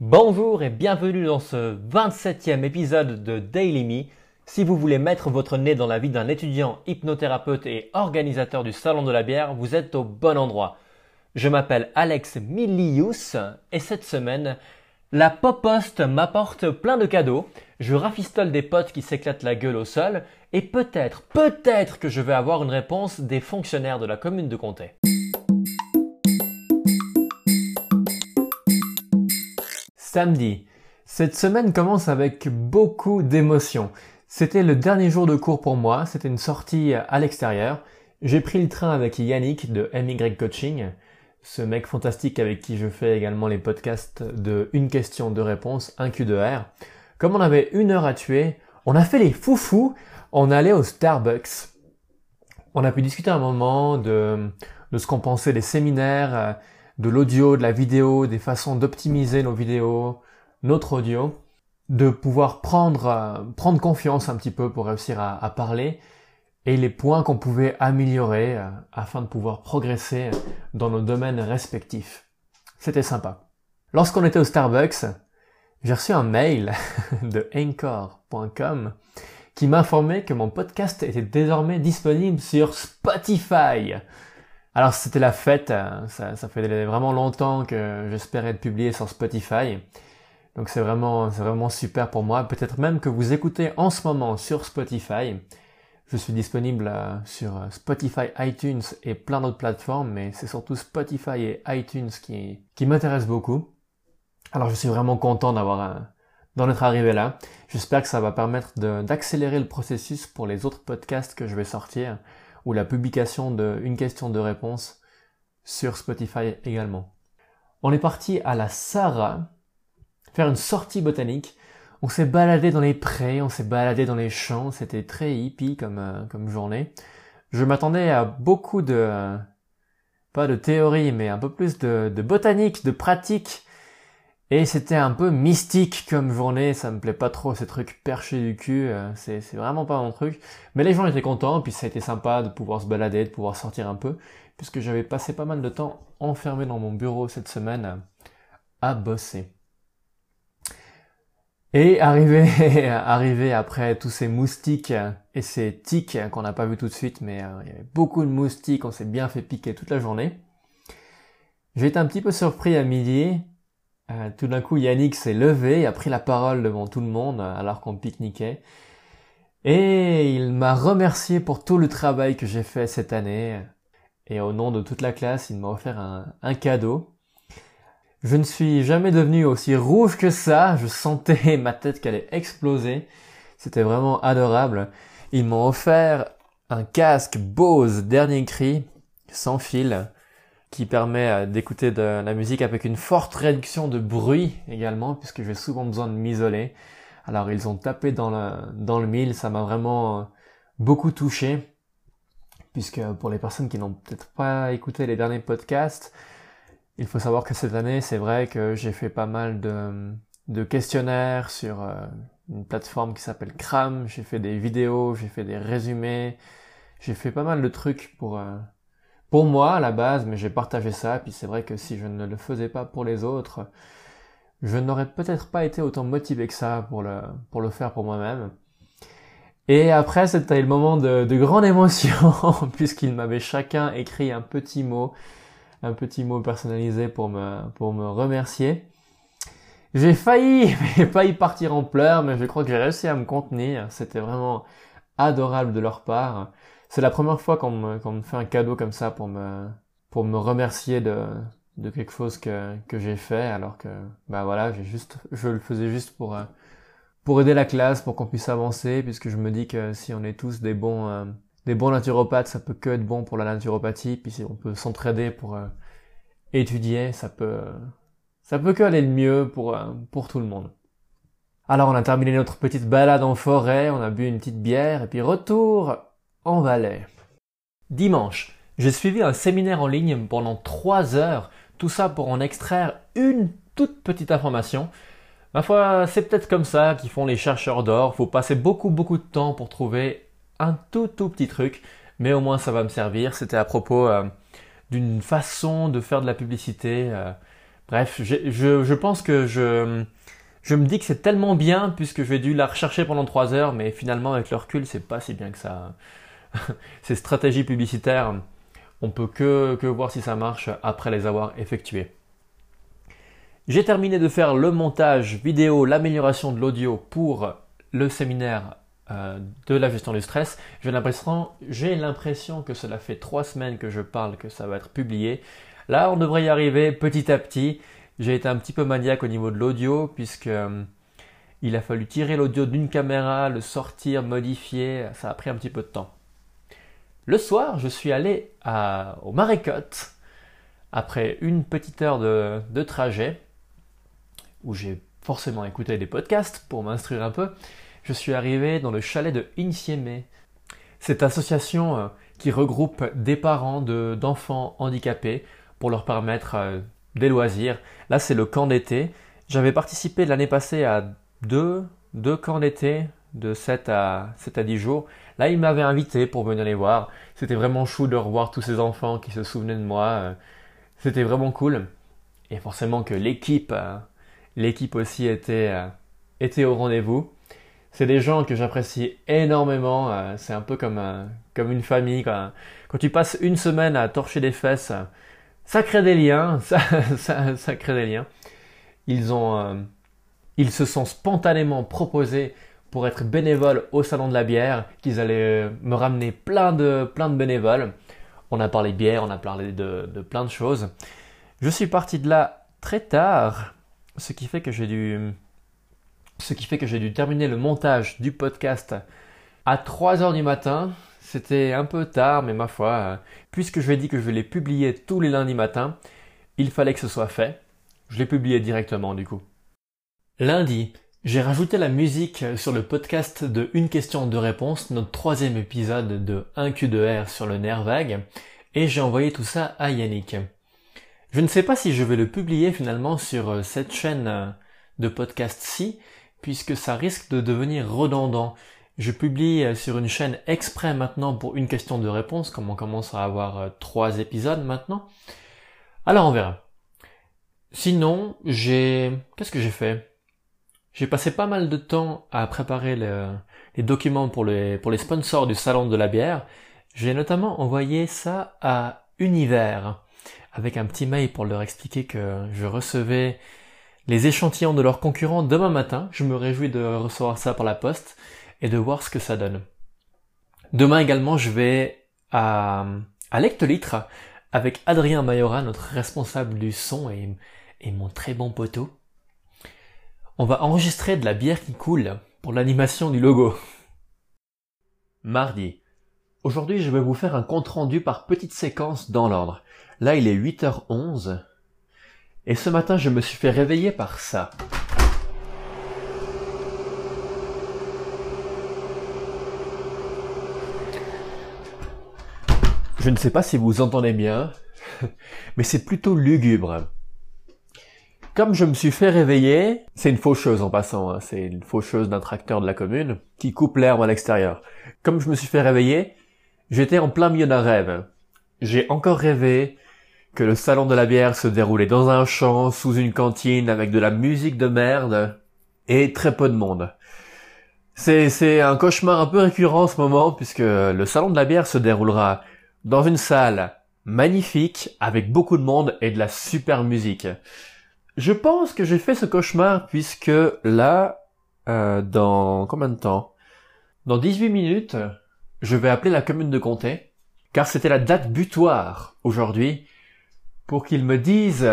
Bonjour et bienvenue dans ce 27e épisode de Daily Me. Si vous voulez mettre votre nez dans la vie d'un étudiant hypnothérapeute et organisateur du Salon de la bière, vous êtes au bon endroit. Je m'appelle Alex Milius et cette semaine, la Popost m'apporte plein de cadeaux. Je rafistole des potes qui s'éclatent la gueule au sol et peut-être, peut-être que je vais avoir une réponse des fonctionnaires de la commune de Comté. Samedi. Cette semaine commence avec beaucoup d'émotions. C'était le dernier jour de cours pour moi, c'était une sortie à l'extérieur. J'ai pris le train avec Yannick de MY Coaching, ce mec fantastique avec qui je fais également les podcasts de Une question, de réponse, un Q 2 R. Comme on avait une heure à tuer, on a fait les foufous, on allait au Starbucks. On a pu discuter un moment de, de ce qu'on pensait des séminaires, de l'audio, de la vidéo, des façons d'optimiser nos vidéos, notre audio, de pouvoir prendre, euh, prendre confiance un petit peu pour réussir à, parler et les points qu'on pouvait améliorer euh, afin de pouvoir progresser dans nos domaines respectifs. C'était sympa. Lorsqu'on était au Starbucks, j'ai reçu un mail de anchor.com qui m'informait que mon podcast était désormais disponible sur Spotify. Alors c'était la fête, euh, ça, fait vraiment longtemps que j'espérais être publié sur Spotify. Donc c'est vraiment, super pour moi. Peut-être même que vous écoutez en ce moment sur Spotify. Je suis disponible euh, sur euh, Spotify, iTunes et plein d'autres plateformes, mais c'est surtout Spotify et iTunes qui, qui m'intéressent beaucoup. Alors je suis vraiment content d'avoir d'en être arrivé là. J'espère que ça va permettre d'accélérer le processus pour les autres podcasts que je vais sortir ou la publication d'une question de réponse sur Spotify également. On est parti à la Sarah faire une sortie botanique. On s'est baladé dans les prés, on s'est baladé dans les champs, c'était très hippie comme, euh, comme journée. Je m'attendais à beaucoup de, pas de théorie, mais un peu plus de, de botanique, de pratique et c'était un peu mystique comme journée, ça me plaît pas trop ces trucs perchés du cul, euh, c'est, vraiment pas mon truc. Mais les gens étaient contents, puis ça a été sympa de pouvoir se balader, de pouvoir sortir un peu, puisque j'avais passé pas mal de temps enfermé dans mon bureau cette semaine à bosser. Et arrivé, arrivé après tous ces moustiques et ces tiques qu'on n'a pas vu tout de suite, mais euh, il y avait beaucoup de moustiques, on s'est bien fait piquer toute la journée. J'ai été un petit peu surpris à midi euh, tout d'un coup, Yannick s'est levé a pris la parole devant tout le monde euh, alors qu'on pique-niquait. Et il m'a remercié pour tout le travail que j'ai fait cette année. Et au nom de toute la classe, il m'a offert un, cadeau. Je ne suis jamais devenu aussi rouge que ça. Je sentais ma tête qui allait exploser. C'était vraiment adorable. Ils m'ont offert un casque Bose dernier cri, sans fil, qui permet euh, d'écouter de la musique avec une forte réduction de bruit également, puisque j'ai souvent besoin de m'isoler. Alors ils ont tapé dans le, dans le mille, ça m'a vraiment euh, beaucoup touché, puisque pour les personnes qui n'ont peut-être pas écouté les derniers podcasts, il faut savoir que cette année, c'est vrai que j'ai fait pas mal de, de questionnaires sur euh, une plateforme qui s'appelle Cram, j'ai fait des vidéos, j'ai fait des résumés, j'ai fait pas mal de trucs pour pour moi à la base, mais j'ai partagé ça, puis c'est vrai que si je ne le faisais pas pour les autres, je n'aurais peut-être pas été autant motivé que ça pour le, pour le faire pour moi-même. Et après, c'était le moment de, de grande émotion, puisqu'ils m'avaient chacun écrit un petit mot, un petit mot personnalisé pour me, pour me remercier. J'ai failli, j'ai failli partir en pleurs, mais je crois que j'ai réussi à me contenir. C'était vraiment adorable de leur part c'est la première fois qu'on me, me, fait un cadeau comme ça pour me, pour me remercier de, de quelque chose que, que j'ai fait, alors que, bah voilà, j'ai juste, je le faisais juste pour, euh, pour aider la classe, pour qu'on puisse avancer, puisque je me dis que si on est tous des bons, euh, des bons naturopathes, ça peut que être bon pour la naturopathie, puis si on peut s'entraider pour euh, étudier, ça peut, ça peut que aller le mieux pour, pour tout le monde. Alors on a terminé notre petite balade en forêt, on a bu une petite bière, et puis retour en Valais. Dimanche, j'ai suivi un séminaire en ligne pendant 3 heures, tout ça pour en extraire une toute petite information. Ma foi, c'est peut-être comme ça qu'ils font les chercheurs d'or, faut passer beaucoup beaucoup de temps pour trouver un tout tout petit truc, mais au moins ça va me servir. C'était à propos euh, d'une façon de faire de la publicité, euh, Bref, je, pense que je, je me dis que c'est tellement bien puisque j'ai dû la rechercher pendant trois heures, mais finalement avec le recul, c'est pas si bien que ça. Ces stratégies publicitaires, on peut que, voir si ça marche après les avoir effectuées. J'ai terminé de faire le montage vidéo, l'amélioration de l'audio pour le séminaire euh, de la gestion du stress. J'ai l'impression, j'ai l'impression que cela fait trois semaines que je parle que ça va être publié. Là, on devrait y arriver petit à petit. J'ai été un petit peu maniaque au niveau de l'audio puisque euh, il a fallu tirer l'audio d'une caméra, le sortir, modifier. Ça a pris un petit peu de temps. Le soir, je suis allé au Marécotte après une petite heure de, trajet où j'ai forcément écouté des podcasts pour m'instruire un peu. Je suis arrivé dans le chalet de Insieme. Cette association euh, qui regroupe des parents d'enfants handicapés pour leur permettre euh, des loisirs. Là, c'est le camp d'été. J'avais participé l'année passée à deux, deux camps d'été de 7 à, 7 à 10 jours. Là, il m'avait invité pour venir les voir. C'était vraiment chou de revoir tous ces enfants qui se souvenaient de moi. C'était vraiment cool. Et forcément que l'équipe, l'équipe aussi était, était au rendez-vous. C'est des gens que j'apprécie énormément. C'est un peu comme, comme une famille. Quand tu passes une semaine à torcher des fesses, ça crée des liens, ça, crée des liens. Ils ont, euh, ils se sont spontanément proposés pour être bénévoles au salon de la bière, qu'ils allaient euh, me ramener plein de, plein de bénévoles. On a parlé bière, on a parlé de, plein de choses. Je suis parti de là très tard, ce qui fait que j'ai dû, ce qui fait que j'ai dû terminer le montage du podcast à 3 heures du matin. C'était un peu tard, mais ma foi, euh, puisque je ai dit que je les publier tous les lundis matins, il fallait que ce soit fait. Je l'ai publié directement du coup. Lundi, j'ai rajouté la musique sur le podcast de Une question de réponse, notre troisième épisode de 1Q2R sur le nerf vague, et j'ai envoyé tout ça à Yannick. Je ne sais pas si je vais le publier finalement sur euh, cette chaîne euh, de podcast-ci, puisque ça risque de devenir redondant. Je publie euh, sur une chaîne exprès maintenant pour une question de réponse, comme on commence à avoir trois épisodes maintenant. Alors on verra. Sinon, j'ai... Qu'est-ce que j'ai fait? J'ai passé pas mal de temps à préparer les documents pour les, sponsors du Salon de la bière. J'ai notamment envoyé ça à Univers, avec un petit mail pour leur expliquer que je recevais les échantillons de leurs concurrents demain matin. Je me réjouis de recevoir ça par la poste et de voir ce que ça donne. Demain également, je vais à, Lectolitre avec Adrien Mayora, notre responsable du son et mon très bon poteau. On va enregistrer de la bière qui coule pour l'animation du logo. Mardi. Aujourd'hui, je vais vous faire un compte rendu par petites séquences dans l'ordre. Là, il est 8h11. Et ce matin, je me suis fait réveiller par ça. Je ne sais pas si vous entendez bien, mais c'est plutôt lugubre. Comme je me suis fait réveiller, c'est une faucheuse en passant, hein, c'est une faucheuse d'un tracteur de la commune qui coupe l'herbe à l'extérieur. Comme je me suis fait réveiller, j'étais en plein milieu d'un rêve. J'ai encore rêvé que le salon de la bière se déroulait dans un champ, sous une cantine, avec de la musique de merde, et très peu de monde. C'est, c'est un cauchemar un peu récurrent en ce moment, puisque le salon de la bière se déroulera dans une salle magnifique avec beaucoup de monde et de la super musique. Je pense que j'ai fait ce cauchemar puisque là, euh, dans combien de temps? Dans 18 minutes, je vais appeler la commune de Comté, car c'était la date butoir aujourd'hui, pour qu'ils me disent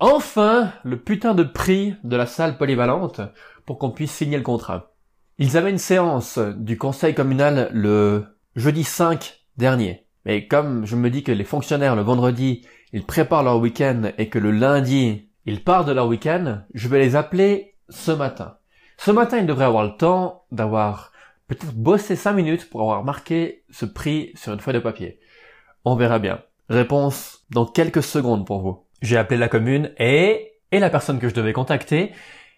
enfin le putain de prix de la salle polyvalente pour qu'on puisse signer le contrat. Ils avaient une séance du conseil communal le jeudi 5 dernier. Mais comme je me dis que les fonctionnaires le vendredi, ils préparent leur week-end et que le lundi, ils partent de leur week-end, je vais les appeler ce matin. Ce matin, ils devraient avoir le temps d'avoir peut-être bossé 5 minutes pour avoir marqué ce prix sur une feuille de papier. On verra bien. Réponse dans quelques secondes pour vous. J'ai appelé la commune et, et la personne que je devais contacter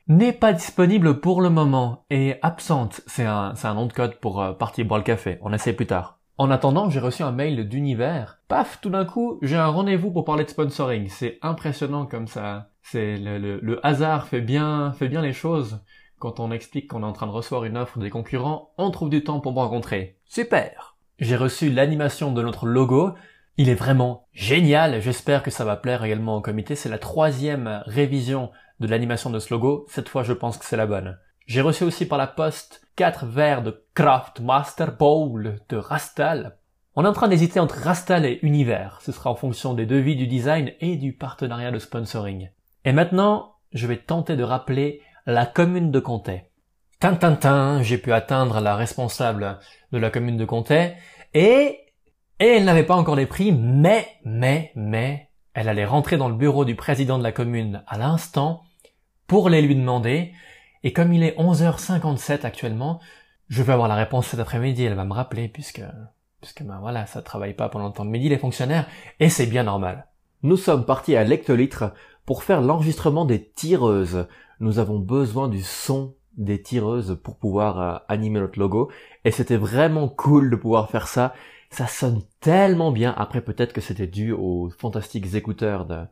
n'est pas disponible pour le moment et absente. C'est un, c'est un nom de code pour euh, partir boire le café. On essaie plus tard. En attendant, j'ai reçu un mail d'univers. Paf, tout d'un coup, j'ai un rendez-vous pour parler de sponsoring. C'est impressionnant comme ça, C'est le, hasard fait bien, fait bien les choses. Quand on explique qu'on est en train de recevoir une offre des concurrents, on trouve du temps pour me rencontrer. Super! J'ai reçu l'animation de notre logo. Il est vraiment génial. J'espère que ça va plaire également au comité. C'est la troisième révision de l'animation de ce logo. Cette fois, je pense que c'est la bonne. J'ai reçu aussi par la poste quatre verres de Craft Master Bowl de Rastal. On est en train d'hésiter entre Rastal et Univers. Ce sera en fonction des devis du design et du partenariat de sponsoring. Et maintenant, je vais tenter de rappeler la commune de Comté. Tintintin, j'ai pu atteindre la responsable de la commune de Comté et, et elle n'avait pas encore les prix, mais, mais, mais, elle allait rentrer dans le bureau du président de la commune à l'instant pour les lui demander. Et comme il est 11h57 actuellement, je vais avoir la réponse cet après-midi. Elle va me rappeler puisque, puisque ben voilà, ça travaille pas pendant le temps de midi les fonctionnaires et c'est bien normal. Nous sommes partis à l'hectolitre pour faire l'enregistrement des tireuses. Nous avons besoin du son des tireuses pour pouvoir euh, animer notre logo et c'était vraiment cool de pouvoir faire ça. Ça sonne tellement bien. Après peut-être que c'était dû aux fantastiques écouteurs de,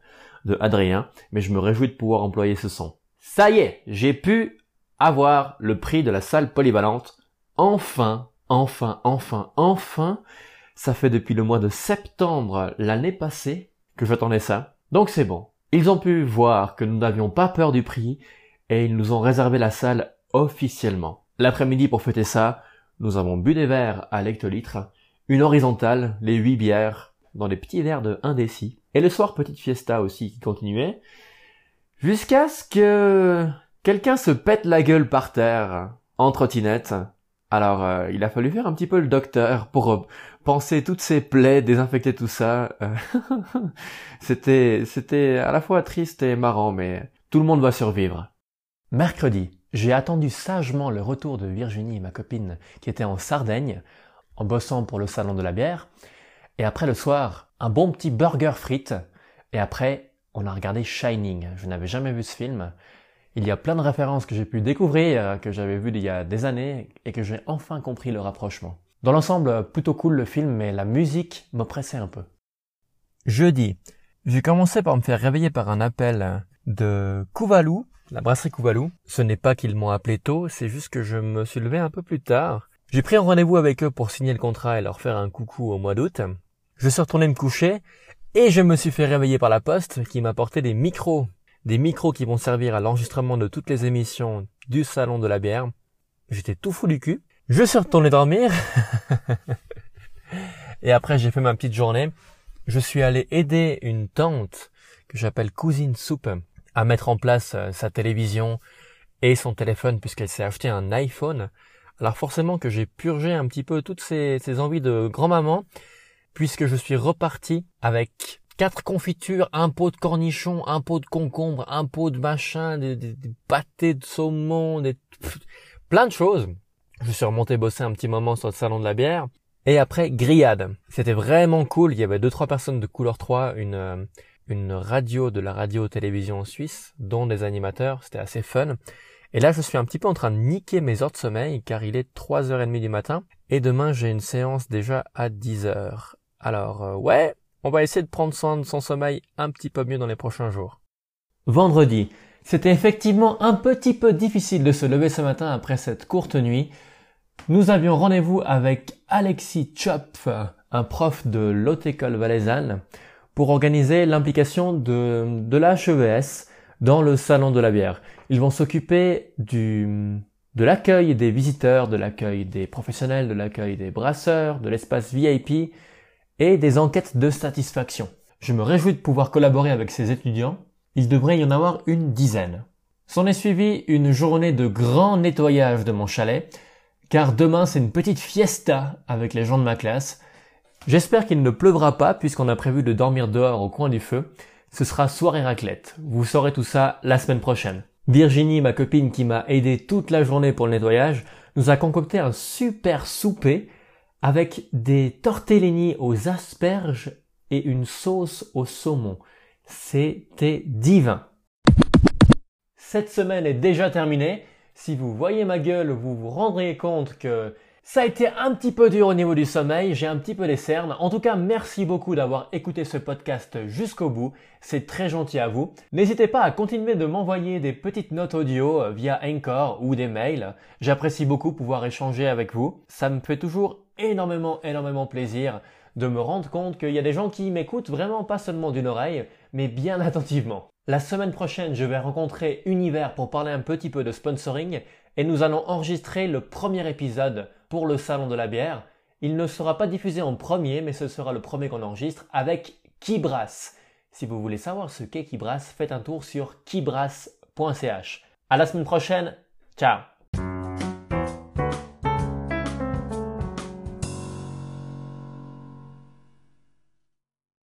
de Adrien, mais je me réjouis de pouvoir employer ce son. Ça y est, j'ai pu avoir le prix de la salle polyvalente. Enfin, enfin, enfin, enfin. Ça fait depuis le mois de septembre l'année passée que j'attendais ça. Donc c'est bon. Ils ont pu voir que nous n'avions pas peur du prix et ils nous ont réservé la salle officiellement. L'après-midi pour fêter ça, nous avons bu des verres à l'hectolitre, une horizontale, les huit bières, dans des petits verres de 1 déci, et le soir petite fiesta aussi qui continuait, jusqu'à ce que quelqu'un se pète la gueule par terre, en trottinette. Alors euh, il a fallu faire un petit peu le docteur pour penser toutes ces plaies, désinfecter tout ça. Euh, c'était c'était à la fois triste et marrant, mais tout le monde va survivre. Mercredi, j'ai attendu sagement le retour de Virginie, ma copine, qui était en Sardaigne, en bossant pour le salon de la bière. Et après le soir, un bon petit burger frites. Et après, on a regardé Shining. Je n'avais jamais vu ce film. Il y a plein de références que j'ai pu découvrir, euh, que j'avais vues il y a des années, et que j'ai enfin compris le rapprochement. Dans l'ensemble, plutôt cool le film, mais la musique m'oppressait un peu. Jeudi, j'ai commencé par me faire réveiller par un appel de Kouvalou, la brasserie Kouvalou. Ce n'est pas qu'ils m'ont appelé tôt, c'est juste que je me suis levé un peu plus tard. J'ai pris un rendez-vous avec eux pour signer le contrat et leur faire un coucou au mois d'août. Je suis retourné me coucher et je me suis fait réveiller par la poste qui m'a apporté des micros. Des micros qui vont servir à l'enregistrement de toutes les émissions du salon de la bière. J'étais tout fou du cul. Je suis retourné dormir. et après j'ai fait ma petite journée. Je suis allé aider une tante que j'appelle Cousine Soupe à mettre en place euh, sa télévision et son téléphone puisqu'elle s'est acheté un iPhone. Alors forcément que j'ai purgé un petit peu toutes ces, envies de grand-maman puisque je suis reparti avec quatre confitures, un pot de cornichons, un pot de concombre, un pot de machin, des, des, pâtés de saumon, des, plein de choses. Je suis remonté bosser un petit moment sur le salon de la bière. Et après, grillade. C'était vraiment cool. Il y avait deux, trois personnes de couleur 3, une, euh, une radio de la radio-télévision en Suisse, dont des animateurs, c'était assez fun. Et là, je suis un petit peu en train de niquer mes heures de sommeil, car il est 3h30 du matin, et demain j'ai une séance déjà à 10h. Alors, euh, ouais, on va essayer de prendre soin de son sommeil un petit peu mieux dans les prochains jours. Vendredi, c'était effectivement un petit peu difficile de se lever ce matin après cette courte nuit. Nous avions rendez-vous avec Alexis Chopf, un prof de l'Haute École Valaisanne, pour organiser l'implication de, la HEVS dans le salon de la bière. Ils vont s'occuper de l'accueil des visiteurs, de l'accueil des professionnels, de l'accueil des brasseurs, de l'espace VIP et des enquêtes de satisfaction. Je me réjouis de pouvoir collaborer avec ces étudiants. Il devrait y en avoir une dizaine. S'en est suivi une journée de grand nettoyage de mon chalet, car demain c'est une petite fiesta avec les gens de ma classe. J'espère qu'il ne pleuvra pas puisqu'on a prévu de dormir dehors au coin du feu. Ce sera soirée raclette. Vous saurez tout ça la semaine prochaine. Virginie, ma copine qui m'a aidé toute la journée pour le nettoyage, nous a concocté un super souper avec des tortellini aux asperges et une sauce au saumon. C'était divin. Cette semaine est déjà terminée. Si vous voyez ma gueule, vous vous rendrez compte que Ça a été un petit peu dur au niveau du sommeil, j'ai un petit peu des cernes. En tout cas, merci beaucoup d'avoir écouté ce podcast jusqu'au bout. C'est très gentil à vous. N'hésitez pas à continuer de m'envoyer des petites notes audio euh, via Anchor ou des mails. J'apprécie beaucoup pouvoir échanger avec vous. Ça me fait toujours énormément, énormément plaisir de me rendre compte qu'il y a des gens qui m'écoutent vraiment pas seulement d'une oreille, mais bien attentivement. La semaine prochaine, je vais rencontrer Univers pour parler un petit peu de sponsoring et nous allons enregistrer le premier épisode pour le salon de la bière. Il ne sera pas diffusé en premier, mais ce sera le premier qu'on enregistre avec Kibras. Si vous voulez savoir ce qu'est Kibras, faites un tour sur kibras.ch. À la semaine prochaine. Ciao